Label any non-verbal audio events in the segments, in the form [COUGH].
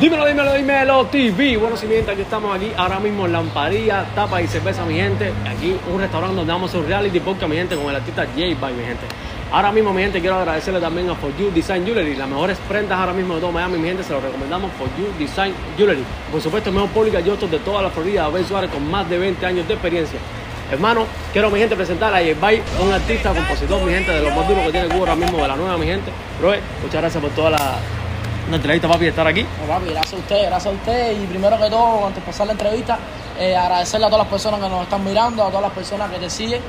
Dímelo, dímelo, dímelo, TV. Bueno, si mi gente, aquí estamos aquí ahora mismo en Lamparilla, Tapa y Cerveza, mi gente. Aquí un restaurante donde vamos hacer un reality podcast, mi gente, con el artista J By, mi gente. Ahora mismo, mi gente, quiero agradecerle también a For You Design Jewelry, las mejores prendas ahora mismo de todo Miami, mi gente, se lo recomendamos For You Design Jewelry. Por supuesto, el mejor público yo de toda la Florida, Abel Suárez, con más de 20 años de experiencia. Hermano, quiero mi gente presentar a J Bay, un artista, compositor, mi gente, de los más duros que tiene Cuba ahora mismo, de la nueva, mi gente. Bro, muchas gracias por toda la, la entrevista, papi, de estar aquí. No, papi, gracias a usted, gracias a usted. Y primero que todo, antes de pasar la entrevista, eh, agradecerle a todas las personas que nos están mirando, a todas las personas que te siguen.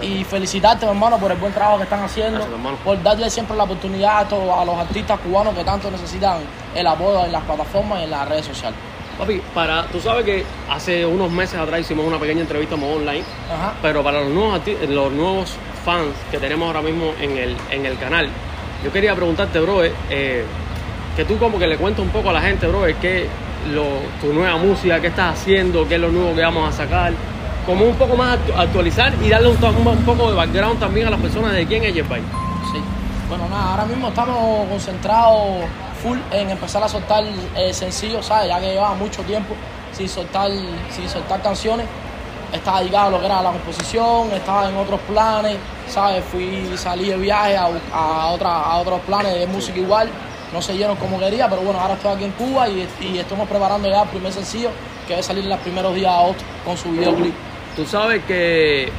Y felicitarte, mi hermano, por el buen trabajo que están haciendo. Gracias, por darle siempre la oportunidad a, todos- a los artistas cubanos que tanto necesitan el apoyo en las plataformas y en las redes sociales. Papi, para, tú sabes que hace unos meses atrás hicimos una pequeña entrevista modo online, Ajá. pero para los nuevos, los nuevos fans que tenemos ahora mismo en el, en el canal, yo quería preguntarte, bro, eh, que tú como que le cuentes un poco a la gente, bro, qué lo, tu nueva música, qué estás haciendo, qué es lo nuevo que vamos a sacar, como un poco más actu- actualizar y darle un, un, poco de background también a las personas de quién es Jet Bay. Sí. Bueno, nada, ahora mismo estamos concentrados full en empezar a soltar eh, sencillos, ¿sabes? Ya que llevaba mucho tiempo sin soltar, sin soltar canciones. Estaba dedicado a lo que era la composición, estaba en otros planes, ¿sabes? Fui, salí de viaje a, a, otra, a otros planes de música igual. No se dieron como quería, pero bueno, ahora estoy aquí en Cuba y, y estamos preparando ya el primer sencillo que va a salir en los primeros días de agosto con su videoclip. Tú sabes que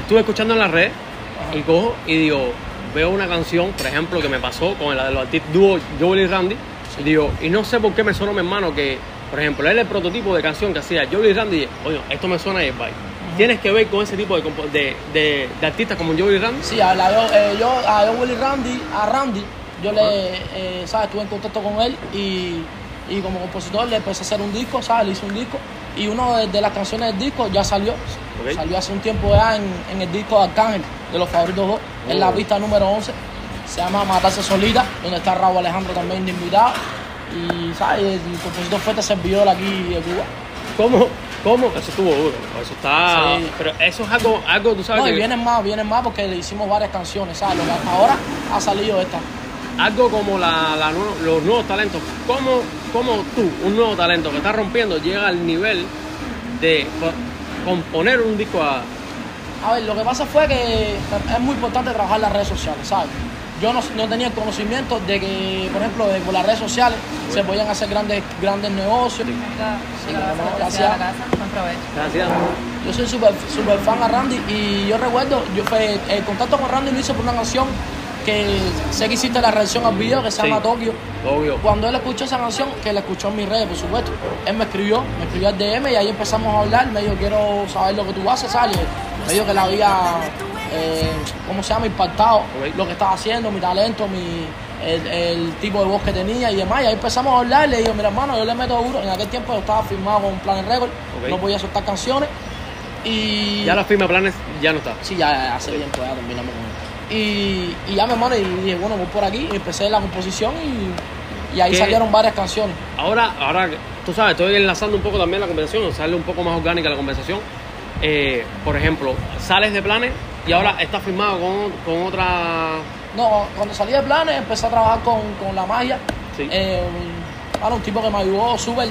estuve escuchando en la red y cojo y digo, veo una canción, por ejemplo, que me pasó con la de los artistas dúo Joel y Randy. Y digo, y no sé por qué me suena mi hermano que, por ejemplo, él es el prototipo de canción que hacía Joel y Randy. Y, oye, esto me suena a Jet Bay. Tienes que ver con ese tipo de, de, de- de artistas como Joel y Randy. Sí, a la- yo, eh, yo a Willy Randy, a Randy, yo le, eh, ¿sabes? Estuve en contacto con él y, y como compositor le empecé a hacer un disco, ¿sabes? Le hice un disco y una de, de las canciones del disco ya salió. Salió hace un tiempo ya en, en el disco de Arcángel, de los favoritos dos, en la Oh. pista número 11. Se llama Matarse Solita, donde está Raúl Alejandro también de invitado. Y, ¿sabes? El compositor fue este servidor aquí de Cuba. ¿Cómo? ¿Cómo? Eso estuvo duro. Eso está. Sí. Pero eso es algo, algo tú sabes No, y que- vienen más, vienen más porque le hicimos varias canciones, ¿sabes? Lo que hasta ahora ha salido esta. Algo como la, la los nuevos talentos. ¿Cómo, ¿Cómo tú, un nuevo talento que está rompiendo, llega al nivel de co- componer un disco a... A ver, lo que pasa fue que es muy importante trabajar las redes sociales, ¿sabes? Yo no, no tenía el conocimiento de que, por ejemplo, de, por las redes sociales se podían hacer grandes, grandes negocios. Sí, gracias. Gracias. Yo soy súper super fan a Randy y yo recuerdo, yo fue, el contacto con Randy lo hice por una canción que sé que hiciste la reacción al video que se Sí. llama Tokio. Obvio. Cuando él escuchó esa canción, que la escuchó en mis redes, por supuesto, él me escribió, me escribió al DM y ahí empezamos a hablar. Me dijo, quiero saber lo que tú haces, ¿sabes? Me dijo que le había, eh, ¿cómo se llama? Impactado lo que estaba haciendo, mi talento, mi, el, el tipo de voz que tenía y demás. Y ahí empezamos a hablar. Le digo, mira, hermano, yo le meto duro. En aquel tiempo yo estaba firmado con Planet Record, Ok. no podía soltar canciones. Y Ya la firma planes ya no está. Sí, ya, hace tiempo ya terminamos con él. Y, y ya me hermano, y dije, bueno, voy por aquí, y empecé la composición y, y ahí ¿Qué? salieron varias canciones. Ahora, ahora, tú sabes, estoy enlazando un poco también la conversación, sale un poco más orgánica la conversación. Eh, por ejemplo, sales de planes y ahora estás firmado con, con otra... No, cuando salí de planes empecé a trabajar con, con la magia. Sí. Eh, bueno, un tipo que me ayudó súper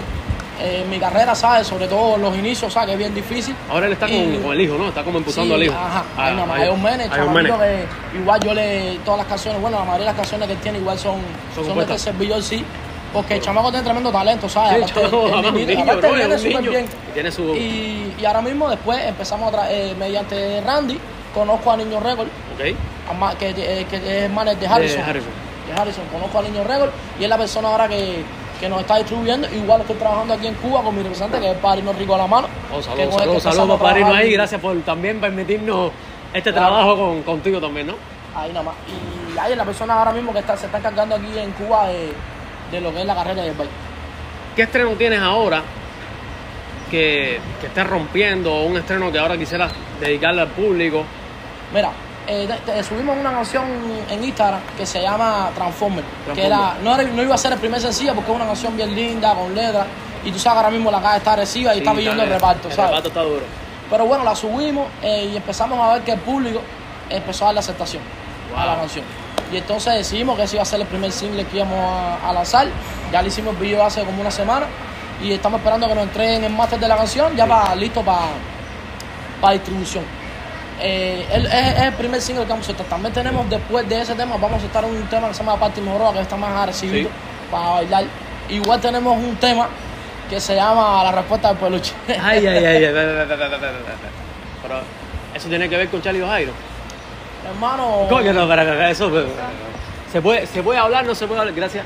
eh, mi carrera, ¿sabes? Sobre todo los inicios, ¿sabes? Que es bien difícil. Ahora él está con, Y- con el hijo, ¿no? Está como impulsando Sí, al hijo. Ajá, Ah, hay un Mene, ahí un chamaquito Mene. que igual yo le, todas las canciones, bueno, la mayoría de las canciones que él tiene igual son, Son son, de este servidor, sí. Porque el chamaco tiene tremendo talento, ¿sabes? Sí, el niñito- aparte bro, [LAUGHS] es viene súper bien. Y tiene su- Y, y ahora mismo después empezamos a eh, mediante Randy, conozco a Niño Record, ¿Ok? a que, eh, que es manager de Harrison. De Harrison. De Harrison, conozco a Niño Record y es la persona ahora que, que nos está distribuyendo. Igual estoy trabajando aquí en Cuba con mi representante, que es Padrino Rico a la mano. Oh, saludos, saludos, a Padrino ahí. Gracias por también permitirnos este Claro. trabajo con, contigo también, ¿no? Ahí nada más. Y es la persona ahora mismo que está, se está encargando aquí en Cuba de, de lo que es la carrera del baile. ¿Qué estreno tienes ahora que, que estés rompiendo? O un estreno que ahora quisieras dedicarle al público. Mira, eh, subimos una canción en Instagram que se llama Transformer, que era no, era, no iba a ser el primer sencillo porque es una canción bien linda, con letras, y tú sabes que ahora mismo la calle está agresiva y está Sí, pidiendo el reparto, El ¿sabes? reparto está duro. Pero bueno, la subimos eh, y empezamos a ver que el público empezó a darle aceptación a la Wow. canción. Y entonces decidimos que ese iba a ser el primer single que íbamos a, a lanzar. Ya le hicimos el video hace como una semana y estamos esperando que nos entreguen el máster de la canción ya para listo para para distribución. Eh, el, es, el primer single que vamos a soltar. También tenemos después de ese tema, vamos a soltar un tema que se llama Party Moroa, que está más agresivo para bailar. Igual tenemos un tema que se llama La respuesta del peluche. [LAUGHS] Ay, ay, ay, ay. Pero eso tiene que ver con Charlie Jairo. Hermano. Coño, no, para, para eso. ¿Se puede, ¿Se puede hablar? No se puede hablar. Gracias.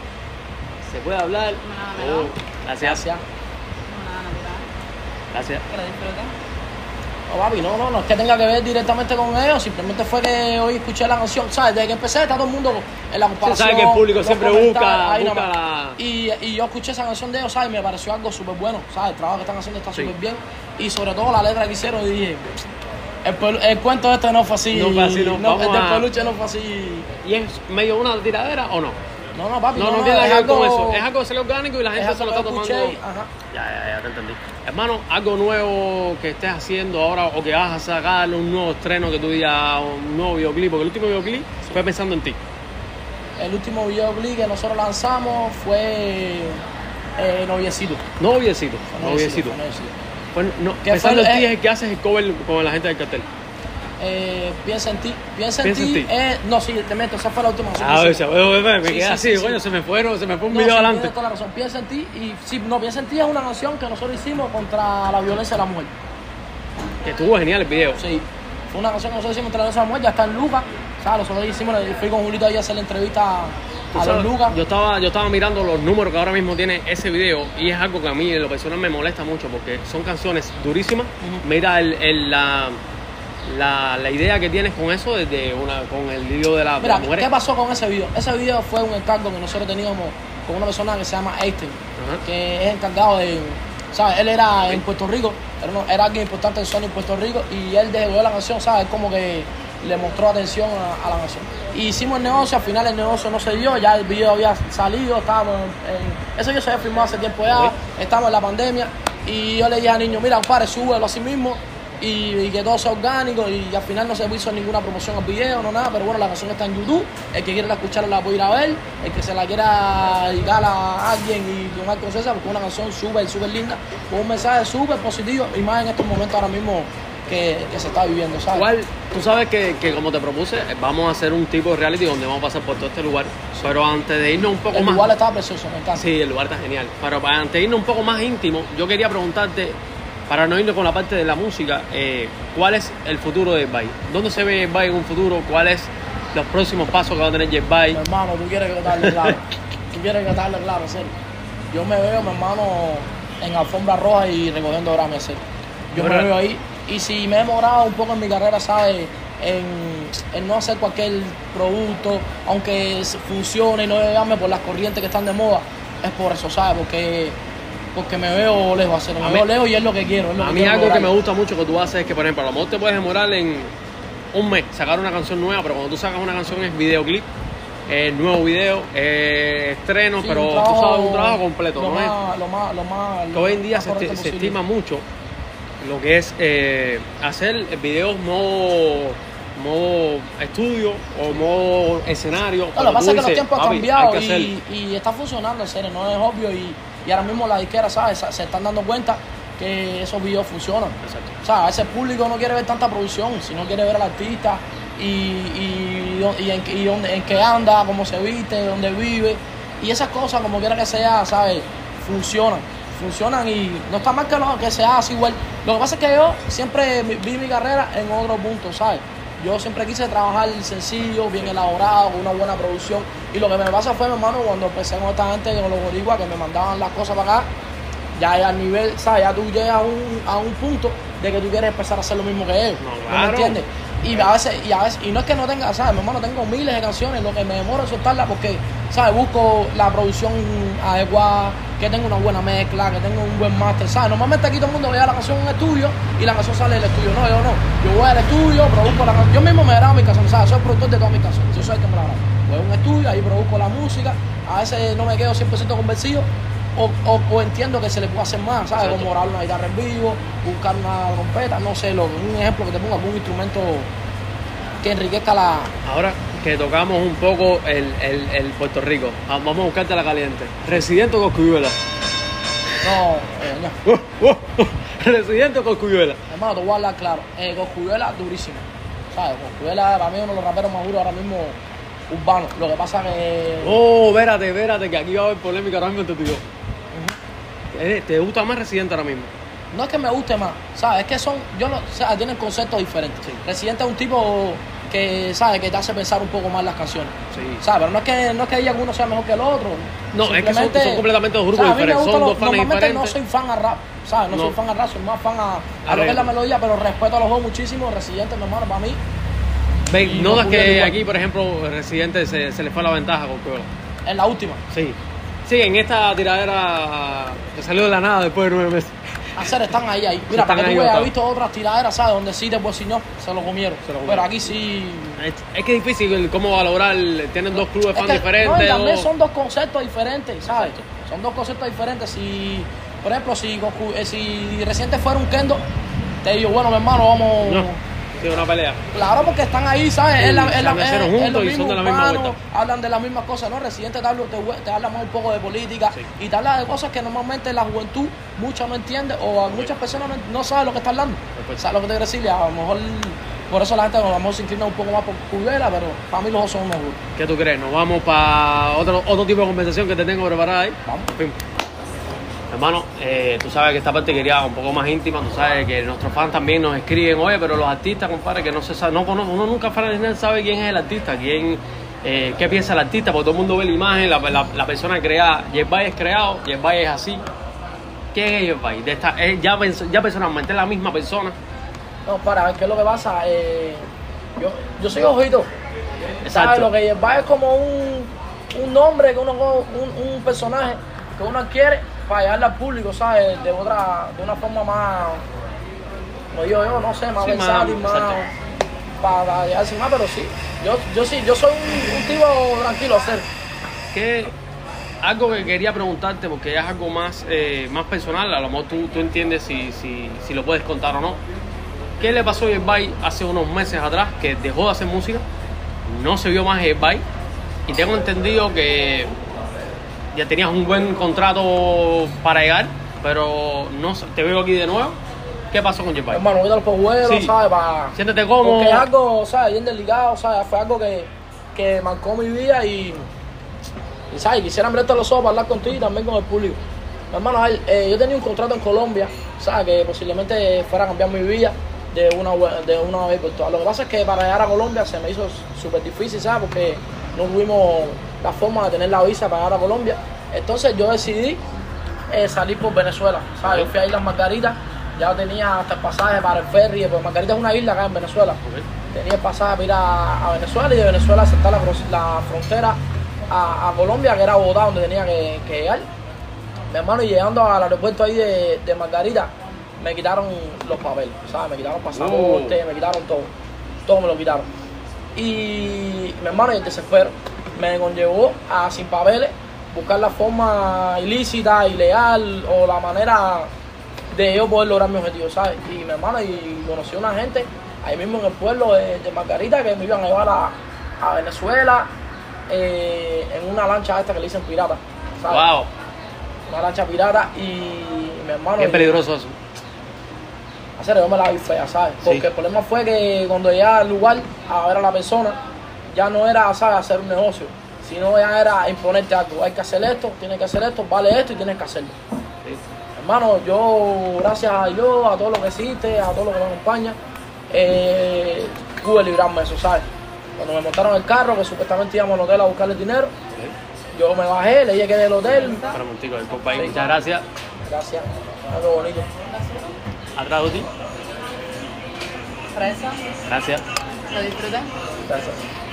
¿Se puede hablar? No, no, no. Oh, gracias. Gracias. Gracias. Que la disfruten. No, papi, no, no, no es que tenga que ver directamente con ellos, simplemente fue que hoy escuché la canción, ¿sabes? Desde que empecé está todo el mundo en la comparación. sabe que el público siempre busca- la- Y, y yo escuché esa canción de ellos, ¿sabes? Y me pareció algo súper bueno, ¿sabes? El trabajo que están haciendo está Sí. súper bien. Y sobre todo la letra que hicieron, y dije, el, el cuento este no fue así. No fue así, no, el vamos del a- peluche no fue así. ¿Y es medio una tiradera o no? No, no, papi, No, no, no, tiene es nada que ver con algo- eso. Es algo que sale orgánico y la gente se lo está tomando. ajá. Ya, ya, ya te entendí. Hermano, algo nuevo que estés haciendo ahora o que vas a sacar un nuevo estreno que tú digas, un nuevo videoclip, porque el último videoclip fue pensando en ti. El último videoclip que nosotros lanzamos fue eh, Noviecito. Noviecito, noviecito. Pues, no, pensando en ti es el que haces el cover con la gente del cartel. Eh, piensa en ti. Piensa, Piensa en en ti. eh, no, sí, te meto, esa fue la última canción. Ah, que o hicimos. sea, me, me- me Sí, quedé sí, así, coño, se me fueron, se me fue un No, video adelante. toda la razón. Piensa en ti y sí, no, piensa en ti es una canción que nosotros hicimos contra la violencia de la mujer. Que estuvo genial el video. Sí, fue una canción que nosotros hicimos contra la violencia de la mujer, ya está en Lucas. ¿Sabes? Nosotros hicimos, fui con Julito ahí a hacer la entrevista a sabes, los Lucas. Yo estaba, yo estaba mirando los números que ahora mismo tiene ese video y es algo que a mí en lo personal me molesta mucho porque son canciones durísimas. Mira el, el- la, la, la idea que tienes con eso desde una, con el video de, la, de Mira, las mujeres. ¿qué pasó con ese video? Ese video fue un encargo que nosotros teníamos con una persona que se llama Einstein, Ajá. que es encargado de, ¿sabes? Él era en Puerto Rico, era, era alguien importante en Sony en Puerto Rico y él desde la canción, ¿sabes? Como que le mostró atención a, a la canción. Y hicimos el negocio, al final el negocio no se dio, ya el video había salido, estábamos en... Eso yo se había filmado hace tiempo ya, Ok. estábamos en la pandemia y yo le dije al niño, mira, compadre, súbelo así mismo y, y que todo sea orgánico y al final no se hizo ninguna promoción al video, no nada, pero bueno, la canción está en YouTube, el que quiera escucharla la puede ir a ver, el que se la quiera dedicar a alguien y tomar conciencia, porque es una canción súper, súper linda, con un mensaje súper positivo y más en estos momentos ahora mismo que, que se está viviendo, ¿sabes? Igual, tú sabes que, que como te propuse, vamos a hacer un tipo de reality donde vamos a pasar por todo este lugar. Pero antes de irnos un poco el más. lugar está precioso, me encanta. Sí, el lugar está genial. Pero para antes de irnos un poco más íntimo, yo quería preguntarte, para no irnos con la parte de la música, eh, ¿cuál es el futuro de Bay? ¿Dónde se ve Bay en un futuro? ¿Cuáles los próximos pasos que va a tener Jet Bay? Mi hermano, tú quieres que te hable claro. tú quieres que te hable claro, serio. Yo me veo, mi hermano, en alfombra roja y recogiendo Grammy, en serio. Yo me veo ahí. Y si me he demorado un poco en mi carrera, ¿sabes? En, en no hacer cualquier producto, aunque funcione y no llegarme por las corrientes que están de moda, es por eso, ¿sabes? Porque, porque me veo lejos, hacer, me A veo mí- lejos y es lo que quiero. Es lo A que mí quiero algo que me gusta mucho que tú haces es que, por ejemplo, a lo mejor te puedes demorar en un mes sacar una canción nueva, pero cuando tú sacas una canción es videoclip, eh, nuevo video, eh, estreno, Sí, pero un tú trabajo- sabes, un trabajo completo. Lo ¿no es? más, lo más, lo más, lo hoy en día se, estima mucho lo que es eh, hacer videos modo, modo estudio o modo escenario. No, lo que pasa es que los tiempos han "Papi, cambiado hay que hacer". y, y está funcionando, en serio, no es obvio. Y, y ahora mismo la disquera, ¿sabes? Se, están dando cuenta que esos videos funcionan. Exacto. O sea, ese público no quiere ver tanta producción, sino quiere ver al artista y, y, y en, y dónde, en qué anda, cómo se viste, dónde vive. Y esas cosas, como quiera que sea, ¿sabes? Funcionan. Funcionan y no está mal que, lo, que sea así igual. Lo que pasa es que yo siempre vi mi carrera en otro punto, ¿sabes? Yo siempre quise trabajar sencillo, bien elaborado, con una buena producción. Y lo que me pasa fue, mi hermano, cuando empecé con esta gente, con los boricuas, que me mandaban las cosas para acá, ya al nivel, ¿sabes? Ya tú llegas a un, a un punto de que tú quieres empezar a hacer lo mismo que ellos. No, ¿No claro. me entiendes? Y a veces, y a veces, y no es que no tenga, ¿sabes? Mi hermano, tengo miles de canciones, lo que me demoro en soltarla porque, ¿sabes? Busco la producción adecuada, que tenga una buena mezcla, que tenga un buen máster, ¿sabes? Normalmente aquí todo el mundo ve la canción en un estudio y la canción sale del estudio. No, yo no. Yo voy al estudio, produzco la canción. Yo mismo me grabo mis canciones, ¿sabes? Soy productor de todas mis canciones. Yo soy el que me la grabo. Voy a un estudio, ahí produzco la música. A veces no me quedo 100% convencido. O, o, o entiendo que se le puede hacer más, ¿sabes? Exacto. Como grabar una guitarra en vivo, buscar una trompeta, no sé, lo, un ejemplo que te ponga algún instrumento que enriquezca la. Ahora, que tocamos un poco el, el, el Puerto Rico. Ah, Vamos a buscarte la caliente. Residente o Coscuyuela. No, eh, no. [LAUGHS] Residente o Coscuyuela. Hermano, te voy a hablar claro. Eh, Coscuyuela, durísimo. ¿Sabes? Coscuyuela para mí uno de los raperos más duros ahora mismo urbanos. Lo que pasa que. Oh, espérate, espérate, que aquí va a haber polémica ahora mismo entre tú y yo. ¿Te gusta más Residente ahora mismo? No es que me guste más, ¿sabes? Es que son. Yo no, o sea, tienen conceptos diferentes. Sí. Residente es un tipo que, ¿sabes? Que te hace pensar un poco más las canciones. Sí. ¿Sabes? Pero no es que, no es que uno sea mejor que el otro. No, es que son- completamente dos grupos diferentes, son los- dos fans Normalmente no soy fan a rap, ¿sabes? No, No. soy fan a rap, soy más fan a, a A lo que es la melodía, pero respeto a los dos muchísimo. Residente, mi hermano, para mí, Ve, Y ¿Notas que aquí, por ejemplo, Residente se, se le fue la ventaja a Coscuyuela? en la última. Sí. Sí, en esta tiradera que salió de la nada después de nueve meses. Hacer están ahí, ahí. Mira, para que tú veas, visto otras tiraderas, ¿sabes? Donde sí después si no, se lo comieron. Se lo comieron. Pero aquí sí. Es, es que es difícil cómo valorar. Tienen dos clubes que- diferentes. no, y también son dos conceptos diferentes, ¿sabes? Son dos conceptos diferentes. Si, por ejemplo, si, eh, si reciente fuera un kendo, te digo, bueno, mi hermano, vamos. No, sí, una pelea. Claro, porque están ahí, ¿sabes? Sí, es la, es la, es y son de la misma. Hablan de las mismas cosas, ¿no? Residente te habla, te, te habla más un poco de política Sí. y te habla de cosas que normalmente la juventud mucha no entiende o a muchas personas no, no saben lo que está hablando. Perfecto. ¿Sabes lo que te quiero decir? A lo mejor, por eso la gente a lo mejor se inclina un poco más por Cubela, pero para mí los dos son unos. ¿Qué tú crees? Nos vamos para otro, otro tipo de conversación que te tengo preparada ahí. Vamos. Hermano, eh, tú sabes que esta parte quería un poco más íntima, tú sabes que nuestros fans también nos escriben, oye, pero los artistas, compadre, que no se sabe, no conoce, uno nunca sabe quién es el artista, quién, eh, qué piensa el artista, porque todo el mundo ve la imagen, la, la, la persona creada, Yerbay es creado, Yerbay es así. ¿Quién es Yerbay? De esta, eh, ya, ya personalmente es la misma persona. No, para ver qué es lo que pasa. yo, yo soy ojito. Exacto. ¿Sabes? Lo que lleva es como un, un nombre, que uno, un, un personaje que uno adquiere para llegarle al público, ¿sabes? De otra, de una forma más, como digo yo, no sé, más Sí, versátil, más, para llegarse más, pero sí. Yo, yo sí, yo soy un, un tipo tranquilo a hacer. que algo que quería preguntarte, porque es algo más, eh, más personal, a lo mejor tú, tú entiendes si, si, si lo puedes contar o no. ¿Qué le pasó a Yerbay hace unos meses atrás que dejó de hacer música? No se vio más Yerbay y tengo entendido que ya tenías un buen contrato para llegar, pero no te veo aquí de nuevo. ¿Qué pasó con Yerbay? Hermano, voy a los pojuelos, Sí. ¿sabes? Para, Siéntete cómodo. Porque es algo, ¿sabes? Bien delicado, ¿sabes? Fue algo que, que marcó mi vida y, y ¿sabes? Quisiera abrirte los ojos para hablar contigo y también con el público. Hermano, ver, eh, yo tenía un contrato en Colombia, ¿sabes? Que posiblemente fuera a cambiar mi vida de una, de una vez por todas. Lo que pasa es que para llegar a Colombia se me hizo súper difícil, ¿sabes? Porque no tuvimos la forma de tener la visa para llegar a Colombia. Entonces yo decidí eh, salir por Venezuela, ¿sabes? Yo fui a Islas Margaritas, ya tenía hasta el pasaje para el ferry, porque Margarita es una isla acá en Venezuela. Tenía el pasaje para ir a, a Venezuela y de Venezuela saltar la, la frontera a, a Colombia, que era Bogotá, donde tenía que, que llegar. Mi hermano, y llegando al aeropuerto ahí de, de Margarita, me quitaron los papeles, ¿sabes? Me quitaron pasaporte, me quitaron todo. Todo me lo quitaron. Y mi hermano, y el desespero, me conllevó a sin papeles buscar la forma ilícita, ilegal o la manera de yo poder lograr mi objetivo, ¿sabes? Y mi hermano, y conocí a una gente ahí mismo en el pueblo de, de Margarita que me iban a llevar a, a Venezuela eh, en una lancha esta que le dicen pirata, ¿sabes? Wow, Una lancha pirata y mi hermano... y- peligroso eso. Hacer yo me la vi fea, ¿sabes? Sí. Porque el problema fue que cuando llegaba al lugar a ver a la persona, ya no era, ¿sabes?, hacer un negocio, sino ya era imponerte algo. Hay que hacer esto, tienes que hacer esto, vale esto y tienes que hacerlo. Sí. Hermano, yo, gracias a Dios, a todo lo que existe, a todo lo que me acompaña, eh, pude librarme de eso, ¿sabes? Cuando me montaron el carro, que supuestamente íbamos al hotel a buscarle dinero, yo me bajé, le dije que del hotel. Sí. Muchas gracias. Gracias, algo bonito. Atrás de ti. Fresa, Gracias. lo disfrutas. Gracias.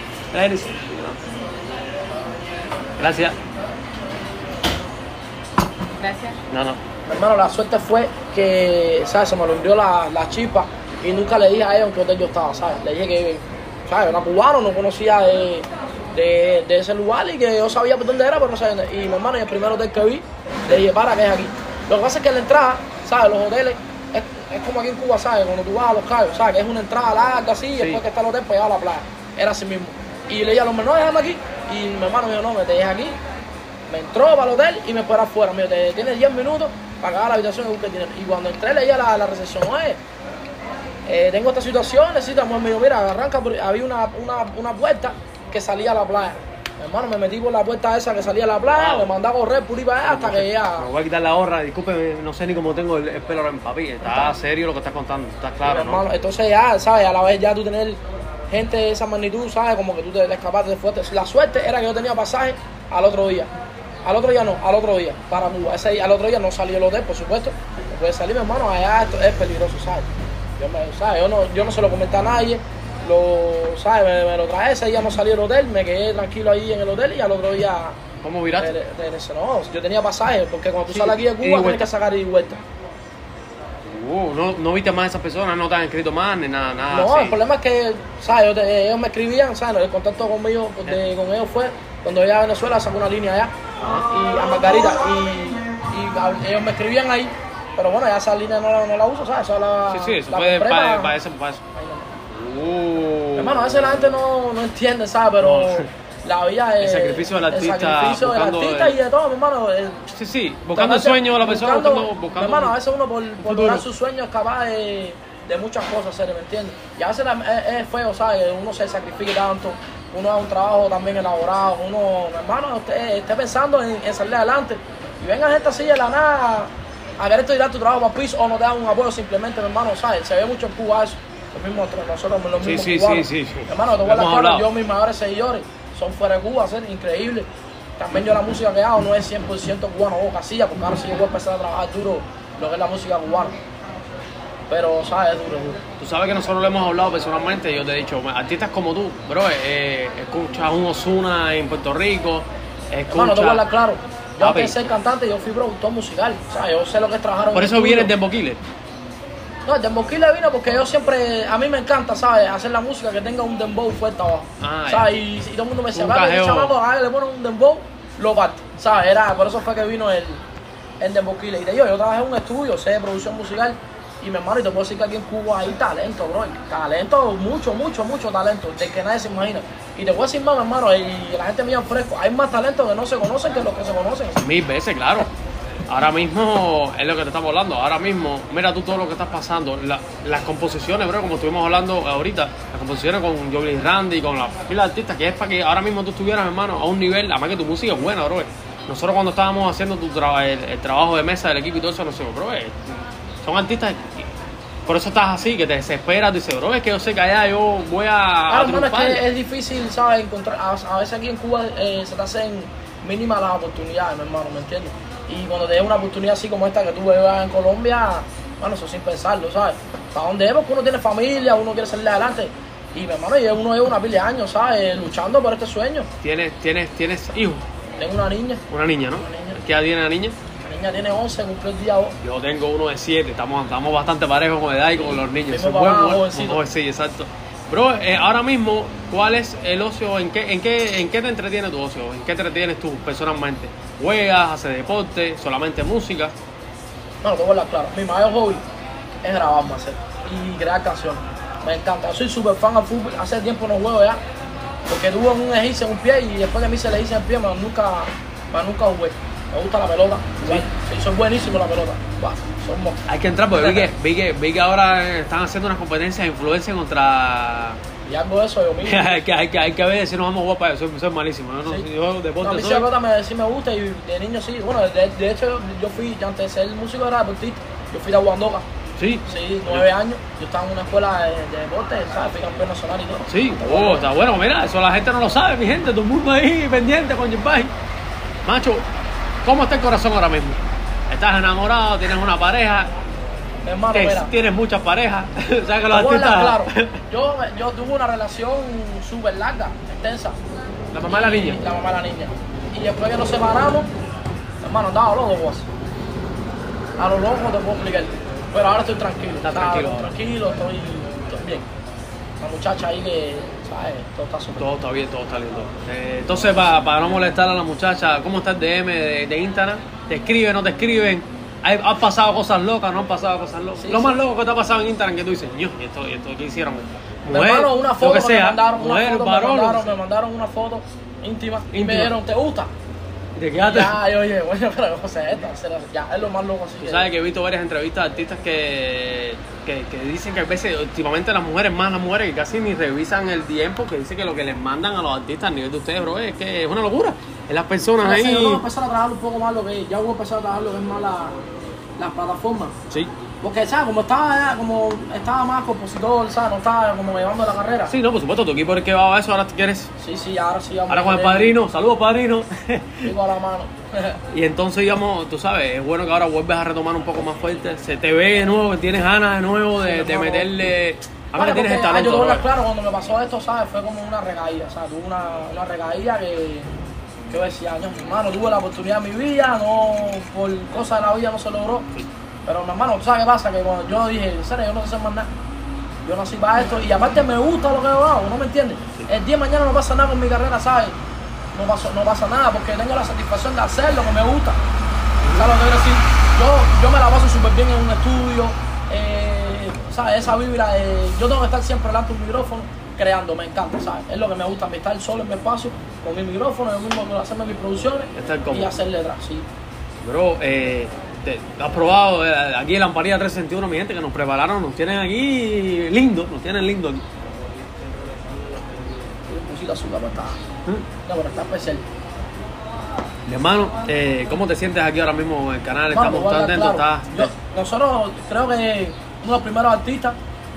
Gracias. Gracias. No, no. Mi hermano, la suerte fue que, ¿sabes? Se me lo hundió la, la chispa y nunca le dije a ella en qué hotel yo estaba, ¿sabes? Le dije que, ¿sabes? Era cubano, no conocía de, de, de ese lugar y que yo sabía por dónde era, pero no sabía dónde. Y mi hermano, y el primer hotel que vi, le dije, para, que es aquí. Lo que pasa es que la entrada, ¿sabes? Los hoteles, es, es como aquí en Cuba, ¿sabes? Cuando tú vas a los callos, ¿sabes? Que es una entrada larga así y después que está el hotel, pues ya a la playa. Era así mismo. Y le dije a los menores, déjame aquí. Y mi hermano me dijo, no, me te dejes aquí. Me entró para el hotel y me espera afuera. Me dijo, te tienes 10 minutos para cagar la habitación y buscar dinero. Y cuando entré, leía la, la recepción, oye, eh, tengo esta situación, necesitamos. Me dijo, mira, arranca, había una, una, una puerta que salía a la playa. Mi hermano, me metí por la puerta esa que salía a la playa, Wow. me mandó a correr por ahí para allá hasta que ya. Me voy a quitar la gorra, disculpe, no sé ni cómo tengo el, el pelo en papi. Está serio lo que estás contando, está claro, ¿no? hermano, entonces ya, ¿sabes? A la vez ya tú tener gente de esa magnitud, ¿sabes? Como que tú te escapaste de fuerte. La suerte era que yo tenía pasaje al otro día. Al otro día no, al otro día, para Cuba. Ese, al otro día no salió el hotel, por supuesto. No puede salir, mi hermano, allá esto es peligroso, ¿sabes? Yo, me, ¿sabes? yo, no, yo no se lo comenté a nadie. Lo, ¿sabes? Me, me lo traje, ese día no salí del hotel, me quedé tranquilo ahí en el hotel y al otro día... ¿Cómo viraste? no, yo tenía pasaje, porque cuando tú Sí, sales aquí de Cuba tienes que sacar y vuelta. Uh, no, no viste más a esas personas, no te han escrito más ni nada, nada No, así. el problema es que, ¿sabes? Ellos me escribían, ¿sabes? El contacto conmigo, de- con ellos fue cuando llegué a Venezuela, sacó una línea allá, y a Margarita, y, ellos me escribían ahí, pero bueno, ya esa línea no, la- no la uso, ¿sabes? Esa la, Sí, sí, eso la para, para- eso, para eso. Ahí no. Uh. Hermano, a veces la gente no, no entiende, ¿sabes? Pero No. La vida es... El sacrificio del artista, El sacrificio del buscando artista el- y de todo, mi hermano. el- Sí, sí, buscando el Buscando- sueño de la persona, buscando, buscando, mi hermano, a veces uno por, por lograr sus sueños es capaz de, de muchas cosas, ¿me entiendes? Y a veces es, es feo, ¿sabes? Uno se sacrifica tanto, uno da un trabajo también elaborado, uno, mi hermano, usted esté pensando en, en salir adelante. Y venga gente así de la nada a querer tirar tu trabajo para piso o no te dan un apoyo simplemente, mi hermano, ¿sabes? Se ve mucho en Cuba eso. Los mismos, nosotros, los Sí, mismos sí, cubanos. sí, sí, sí. Mi Hermano, te voy a yo mis mayores seguidores son fuera de Cuba, ser increíble. También yo la música que hago no es 100% cubano o casilla, porque ahora sí yo voy a empezar a trabajar duro lo que es la música cubana. Pero, ¿sabes? Es duro, duro. Tú sabes que nosotros lo hemos hablado personalmente, yo te he dicho, artistas como tú, bro, eh, escucha un Osuna en Puerto Rico, escucha... Hermano, te voy a hablar claro. Yo antes de ser cantante, yo fui productor musical. O sea, yo sé lo que es trabajar Por eso viene el estudio. No, el dembow killer vino porque yo siempre, a mí me encanta, ¿sabes? Hacer la música que tenga un dembow fuerte abajo. Ah, ¿Sabes? Y, y todo el mundo me decía, ese chamaco, ah, le ponen un dembow, lo parte. ¿Sabes? Era, por eso fue que vino el, el dembow killer. Y te digo, yo trabajé en un estudio, sé de producción musical. Y mi hermano, y te puedo decir que aquí en Cuba hay talento, bro. Talento, mucho, mucho, mucho talento, del que nadie se imagina. Y te puedo decir más, mi hermano, y la gente mía fresco, hay más talento que no se conocen que los que se conocen. Mil veces, claro. Ahora mismo es lo que te estamos hablando. Ahora mismo, mira tú todo lo que estás pasando. La- las composiciones, bro, como estuvimos hablando ahorita, las composiciones con Joey Randy, con la pila de artistas, que es para que ahora mismo tú estuvieras, hermano, a un nivel, además que tu música es buena, bro. Nosotros cuando estábamos haciendo tu traba- el, el trabajo de mesa del equipo y todo eso, nos decimos, bro, eh, son artistas. Por eso estás así, que te desesperas, dices, bro, es que yo sé que allá yo voy a, Ah, hermano, es triunfar". que es difícil, ¿sabes? Encontrar, a, a veces aquí en Cuba eh, se te hacen mínimas las oportunidades, mi hermano, ¿me entiendes? Y cuando te den una oportunidad así como esta que tuve yo en Colombia, bueno, eso sin pensarlo, ¿sabes? ¿Para dónde es? Porque uno tiene familia, uno quiere salir adelante. Y mi hermano, y uno lleva una pila de años, ¿sabes? Luchando por este sueño. Tienes, tienes, tienes hijos, Tengo una niña, una niña, ¿no? Una niña. ¿Qué edad tiene la niña? la niña tiene 11, cumplió el día 2. Yo tengo uno de 7, estamos, estamos bastante parejos con edad y con los niños. Son buen- buen- jovencitos. joven, sí, exacto. Bro, eh, ahora mismo, ¿cuál es el ocio? ¿En qué, en, qué, ¿En qué te entretiene tu ocio? ¿En qué te entretienes tú personalmente? ¿Juegas, haces deporte, solamente música? Bueno, te voy a hablar claro. Mi mayor hobby es grabar, Marcelo, y crear canciones. Me encanta. Soy súper fan al fútbol. Hace tiempo no juego ya. Porque tuve un ejice en un pie y después que me hice el ejice en el pie, más nunca, más nunca jugué. Me gusta la pelota. Sí, soy buenísimo en la pelota. Somos. Hay que entrar porque vi que, [LAUGHS] vi que, vi que ahora están haciendo unas competencias de influencia contra... Y algo de eso yo mismo. [LAUGHS] hay, que, hay, que, hay que ver si nos vamos a jugar para eso. Soy, soy malísimo. ¿no? Sí. Yo No, a deporte mí sí soy... pelota me, sí me gusta y de niño sí. Bueno, de, de hecho yo, fui, antes de ser músico era deportista. Yo fui de Guandoca. Sí, Sí, nueve años. Yo estaba en una escuela de, de deporte, ¿sabes? Fui campeón nacional y todo. Sí, oh, está bueno, mira, eso la gente no lo sabe, mi gente, todo el mundo ahí pendiente con Jimbay. Macho, ¿cómo está el corazón ahora mismo? ¿Estás enamorado? ¿Tienes una pareja? Hermano, ¿Te- mira. ¿Tienes muchas parejas? [LAUGHS] o sea que los artistas... claro. [LAUGHS] Yo, yo tuve una relación súper larga, extensa. La mamá de la niña. La mamá de la niña. Y después que nos separamos, hermano, andaba loco, pues. A lo loco te puedo explicar. Pero ahora estoy tranquilo. Está tranquilo. Tranquilo, estoy, estoy bien. La muchacha ahí que, ¿sabes? Todo está súper Todo está bien, todo está lindo. Eh, entonces, para, para no molestar a la muchacha, ¿cómo está el DM de, de Instagram? ¿Te escriben, no te escriben? ¿Hay- ¿Han pasado cosas locas, no han pasado cosas locas? Sí, Lo sí. más loco que te ha pasado en Instagram que tú dices, ño, ¿y esto, y esto qué hicieron? Mujer, hermano, una foto que sea, me mandaron, una mujer, foto, me varón, mandaron, sea. me mandaron una foto íntima, y Íntima. me dijeron, ¿te gusta? ¿De qué haces? Ya, yo oye, bueno, [LAUGHS] pero o sea, esto, será- ya, es lo más loco así. Tú que- sabes que he visto varias entrevistas de artistas que, que, que dicen que a veces, últimamente las mujeres, más las mujeres, que casi ni revisan el tiempo, que dicen que lo que les mandan a los artistas a nivel de ustedes, bro, es que es una locura. Es las personas ahí. yo tengo que empezar a trabajar un poco más lo que ya voy a empezar a trabajar lo que es más la, la plataforma. Sí. Porque, ¿sabes? Como estaba, como estaba más compositor, ¿sabes? No estaba como llevando la carrera. Sí, no, por supuesto, tu equipo es el que va a eso, ahora quieres. sí, sí, ahora sí vamos Ahora con el padrino, saludos padrino. [LAUGHS] Digo a la mano. y entonces, digamos, tú sabes, es bueno que ahora vuelves a retomar un poco más fuerte. Se te ve de nuevo, que tienes ganas de nuevo de, Sí, de meterle. A ver tienes el ah, talento. Yo bro. claro, cuando me pasó esto, ¿sabes? Fue como una recaída, ¿sabes? Tuve una, una recaída que, yo decía, "Ño, mi hermano, tuve la oportunidad en mi vida, no, por cosas de la vida no se logró. Pero, mi hermano, ¿tú sabes qué pasa? Que cuando yo dije, en serio, yo no sé hacer más nada. Yo nací para esto y aparte me gusta lo que yo hago, ¿no me entiendes? El día de mañana no pasa nada con mi carrera, ¿sabes? No pasa, no pasa nada porque tengo la satisfacción de hacer lo que me gusta. ¿Sabes lo que quiero decir? Yo, yo me la paso súper bien en un estudio, eh, ¿sabes? Esa vibra de... Yo tengo que estar siempre delante de un micrófono creando, me encanta, ¿sabes? Es lo que me gusta, mí estar solo en mi espacio, con mi micrófono, yo mismo con hacerme mis producciones y hacer letras, sí. Bro, eh, te- has probado eh, aquí en la Amparilla 361, mi gente, que nos prepararon, nos tienen aquí lindo, nos tienen lindo aquí. Azúcar, está... Está especial. Mi hermano, eh, ¿cómo te sientes aquí ahora mismo en el canal? Estamos tan hablar atentos, claro. estás- Yo- nosotros creo que uno de los primeros artistas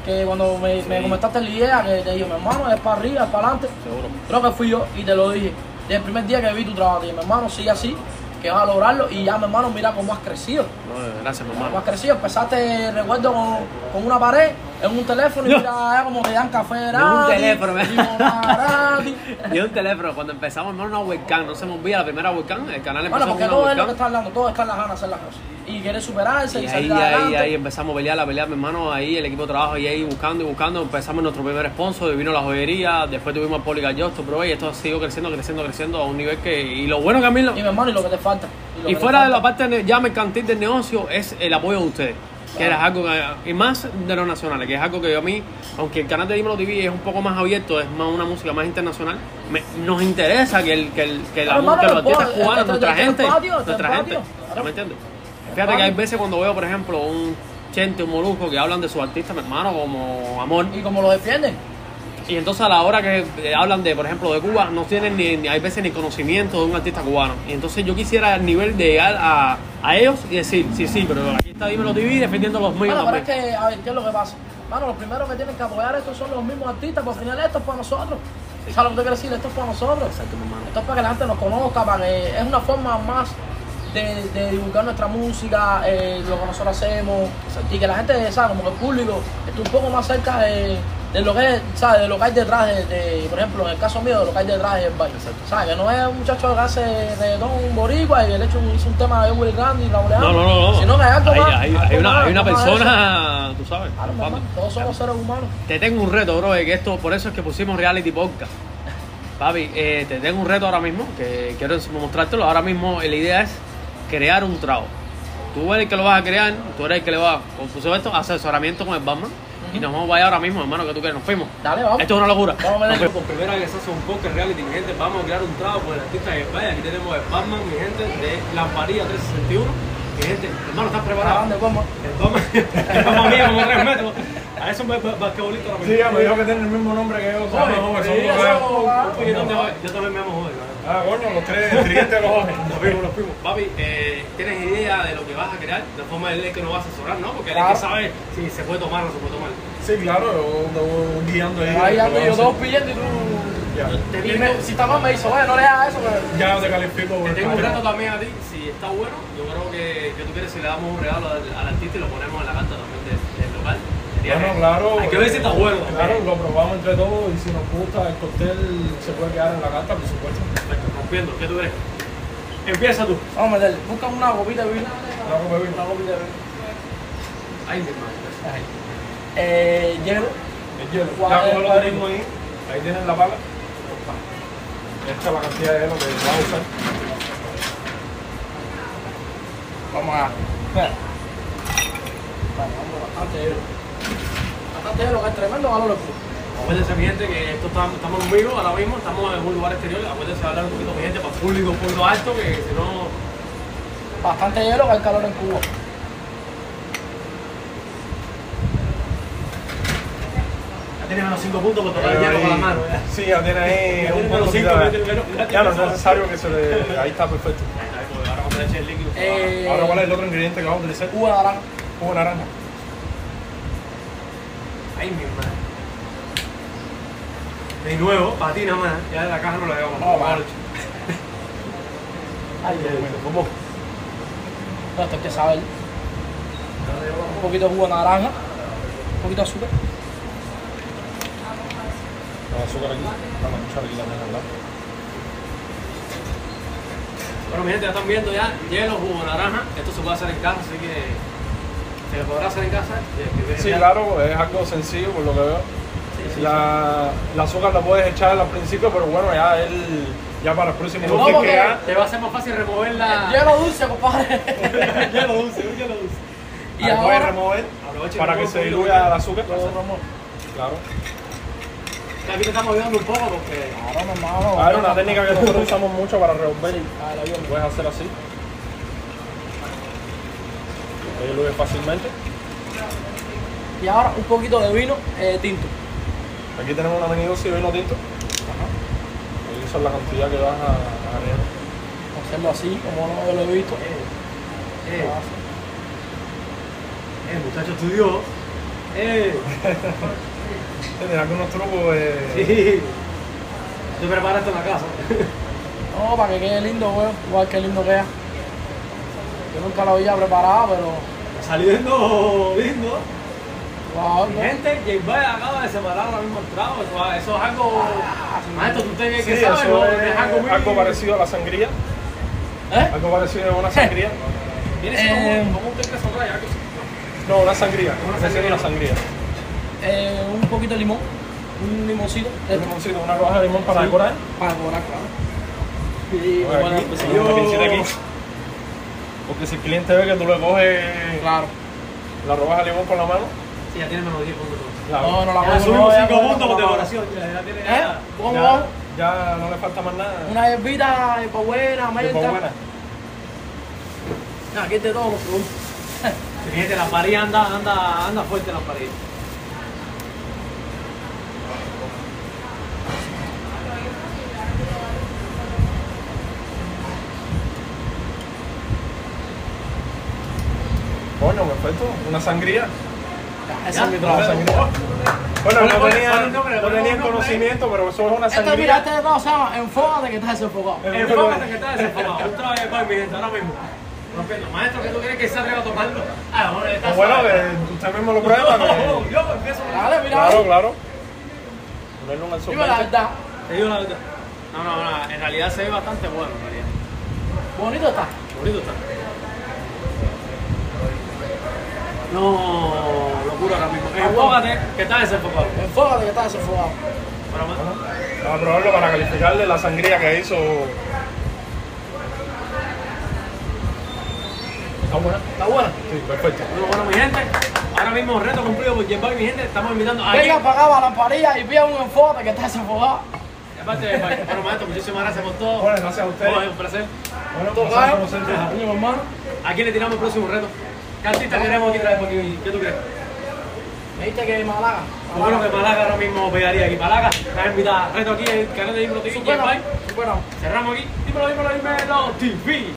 que cuando me, comentaste la idea, que te dije, mi hermano, es para arriba, es para adelante. Seguro. Creo que fui yo y te lo dije. Desde el primer día que vi tu trabajo, dije, mi hermano, sigue así, que vas a lograrlo. Y ya, mi hermano, mira cómo has crecido. No, gracias, mi Cómo hermano. has crecido. Empezaste, recuerdo, con, con una pared, en un teléfono, y No. mira como te dan café un gratis, teléfono, me- limonada [LAUGHS] gratis. Y un teléfono, cuando empezamos, hermano, una webcam, no se me olvida la primera webcam, el canal empezó Bueno, con porque una todo es lo que webcam. está hablando, todo está en las ganas de hacer las cosas. Y quieres superarse y, Y ahí, ahí, ahí empezamos a pelear, a pelear, mi hermano, ahí el equipo de trabajo, y ahí buscando y buscando, empezamos nuestro primer sponsor, vino la joyería, después tuvimos el Poligallosto, bro, y esto ha sido creciendo, creciendo, creciendo a un nivel que, y lo bueno que a mí, lo- Y mi hermano, y lo que te falta. y fuera te de la parte ya mercantil del negocio, es el apoyo de ustedes, que era algo que, y más de los nacionales, que es algo que yo a mí, aunque el canal de Dímelo TV es un poco más abierto, es más una música más internacional, me- nos interesa que, el, que, el, que, la, que los artistas cubanos, nuestra gente, nuestra gente. ¿me entiendes? Fíjate que hay veces cuando veo, por ejemplo, un Chente, un Molusco que hablan de sus artistas, mi hermano, como Amor, Y como lo defienden. y entonces a la hora que eh, hablan de, por ejemplo, de Cuba, no tienen ni, ni- hay veces ni conocimiento de un artista cubano. Y entonces yo quisiera el nivel de llegar a, a ellos y decir, sí, sí, pero aquí está Dímelo TV defendiendo los míos Bueno, pero es que, a ver, ¿qué es lo que pasa? Mano, los primeros que tienen que apoyar esto son los mismos artistas, porque al final esto es para nosotros. ¿Sabes lo que te quiero decir? Esto es para nosotros. Exacto, mi hermano. Esto es para que la gente nos conozca, para que es una forma más de, de divulgar nuestra música, eh, lo que nosotros hacemos, Exacto. y que la gente, ¿sabes? Como que el público esté un poco más cerca de, de lo que es, ¿sabes? De lo que hay detrás de, de- por ejemplo, en el caso mío, de lo que hay detrás del baile. Exacto. ¿Sabes? Que no es un muchacho que hace reggaetón, un boricua, y el hecho hizo un tema de Willy Randy y la No, no, no, no. Sino que hay algo hay, más. hay- algo hay una, más, hay una persona, tú sabes. Claro, todos somos seres humanos. Te tengo un reto, bro, que esto, por eso es que pusimos reality podcast. [LAUGHS] Papi, eh, te tengo un reto ahora mismo, que quiero mostrártelo. Ahora mismo eh, la idea es crear un trago. Tú eres el que lo vas a crear, tú eres el que le va a esto, asesoramiento con el Batman. Y nos vamos a ir ahora mismo, hermano, que tú quieres, nos fuimos. Dale, vamos. Esto es una locura. Vamos a meterle. Por primera vez se hace un podcast reality, mi gente. Vamos a crear un trago con el artista de España. Aquí tenemos el Batman, mi gente, de Lamparilla 361. Mi gente, hermano, ¿estás preparado? Grande, [LAUGHS] vamos. El Batman, el Batman mío como tres metros. A eso me basquetbolista. Sí, ya me dijo que tiene el mismo nombre que yo. Jorge, son sí. Yo también me amo joder. Ah, coño, los tres, de los Jorge. [LAUGHS] Nos fuimos, nos fuimos. Papi, eh, ¿tienes idea de lo que vas a crear? De forma de él que nos va a asesorar, ¿no? Porque él es que sabe si se puede tomar o no se puede tomar. Sí, claro, yo voy guiando ahí. Ahí ando yo dos pidiendo y tú. Ya, Te Y tengo, me- si está mal me dice, oye, no le hagas eso, pero. ya te califico. te tengo un reto también a ti. Si está bueno, yo creo que, que tú quieres si le damos un regalo al, al artista y lo ponemos en la carta también del, Bueno, claro. Hay que ver si está bueno. Claro, lo probamos entre todos y si nos gusta el cóctel se puede quedar en la carta, por supuesto. Perfecto, Rompiendo, ¿qué tú crees? Empieza tú. Vamos a meterle. Busca una copita de vino. Una copa de vino. Una copita de vino. Ay, mi hermano. Eh, hielo. El hielo. ¿Cuál Ya el lo mismo ahí. Ahí tienes la pala. Esta es la cantidad de hielo que vas a usar. Vamos a. Espera. Vamos, vamos, bastante hielo. Bastante hielo, que es tremendo valor el fútbol. Acuérdense, mi gente, que esto está- estamos en vivo ahora mismo, estamos en un lugar exterior. Acuérdense de hablar un poquito, mi gente, para el público un poquito alto, que si no. Bastante hielo que hay calor en Cuba. Ya tiene menos 5 puntos por tocar el hielo con la mano. Sí, ya tiene ahí Ya un tiene cinco, de- ya no es necesario que se le... Ahí está perfecto. Pues, Ahora cuando le eche el líquido. Eh, Ahora, ¿cuál es el otro ingrediente que vamos a utilizar? Cuba naranja. Jugo de naranja. Ay, mi madre. De nuevo, para ti nada más. Ya de la caja no lo llevamos. No, vale. [LAUGHS] Ay, ¿cómo? No, esto hay que saber. Un poquito de jugo de naranja. Un poquito de azúcar. Con azúcar aquí. También, ¿verdad? Bueno, mi gente, ya están viendo ya hielo, jugo, naranja. Esto se puede hacer en casa, así que se podrá hacer en casa. Sí, claro, es algo sencillo por lo que veo. Sí, sí, La, la azúcar la puedes echar al principio, pero bueno, ya él, ya para el próximo No, porque- ya- Te va a ser más fácil remover la. Hielo dulce, compadre. [LAUGHS] hielo dulce, un hielo dulce. y ahí puedes ahora. remover para que se diluya el azúcar. Todo. Claro. Aquí te estamos ayudando un poco porque. Claro. A ver, una técnica que nosotros usamos mucho para revolver. Puedes hacer así. Ahí diluye fácilmente. Y ahora un poquito de vino eh, tinto. Aquí tenemos una venido y vino tinto. Ahí esa es la cantidad que vas a a agregar. Hacerlo así, como no lo he visto. Eh, eh, muchacho estudió. Eh, [LAUGHS] Tiene algunos trucos de... sí. Tú preparaste la casa. No, para que quede lindo, weón. Igual que lindo queda. Yo nunca lo había preparado, pero. Saliendo lindo. Wow, ¿no? gente, J Bay acaba de separar ahora mismo el trago. Eso, eso es algo. Maestro, tú usted que, Sí, que sabe, eso ¿no? es Es algo muy. algo parecido a la sangría. ¿Eh? Algo parecido a una sangría. [LAUGHS] Viene siendo Eh, como, como un tequila sonraya, algo así. No, una sangría. Una sangría. Una sangría. Eh, un poquito de limón. Un limoncito. Un limoncito, una rodaja de limón para decorar. Para decorar, claro. Y Pues bueno, aquí, pues, yo-. Porque si el cliente ve que tú le coges Claro. la rodaja de limón con la mano, Sí, ya tiene menos 10 puntos. No, no la Ya pongo, subimos no, ya 5 pongo puntos por decoración. Ya, ya tiene. ¿Eh? ¿Cómo ya, no le falta más nada. Una hierbita de buena, menta. buena. Aquí te todos los productos. Mi gente, la parilla anda, anda, anda fuerte la parilla. Coño, perfecto. Una sangría. Ese Ya, es mi trabajo. Sangría. Bueno, Ponle, no ponle, tenía, ponle el nombre, no ponle tenía el nombre. conocimiento, pero eso es una Este, mira, sangría. este de todo se llama Enfócate que estás desenfocado. Enfócate que está desenfocado. Un trago de pan, mi gente, ahora mismo. Rompiendo. Maestro, ¿qué tú quieres que se arriba a tomarlo? Ah, bueno, está Bueno, suave. que usted mismo lo prueba. No, que- yo empiezo. Dale, mira. Claro, claro. Ponerlo en el Dime la verdad. Te digo la verdad. No, no, no, en realidad se ve bastante bueno, en realidad. Bonito está. Bonito está. No, locura ahora mismo. Enfócate que está desenfocado. Enfócate que estás desenfocado. Vamos a probarlo para calificarle la sangría que hizo. ¿Está buena? ¿Está buena? Sí, perfecto. Bueno, bueno, mi gente, ahora mismo reto cumplido por J mi gente, estamos invitando a Venga para para la parilla y pida un enfócate que estás desenfocado. Aparte bueno, maestro, muchísimas gracias por todo. Bueno, gracias a ustedes. Bueno, un placer. Bueno. Coño, mi hermano. ¿A quién le tiramos el próximo reto? ¿Qué artista aquí traer por aquí? ¿Qué tú crees? Me dijiste que Málaga. Bueno, que Malaga ahora mismo pegaría aquí. Malaga, estás invitada. Reto aquí el canal de Diplo TV, supera. Cerramos aquí. Dímelo, dímelo, dímelo, TV.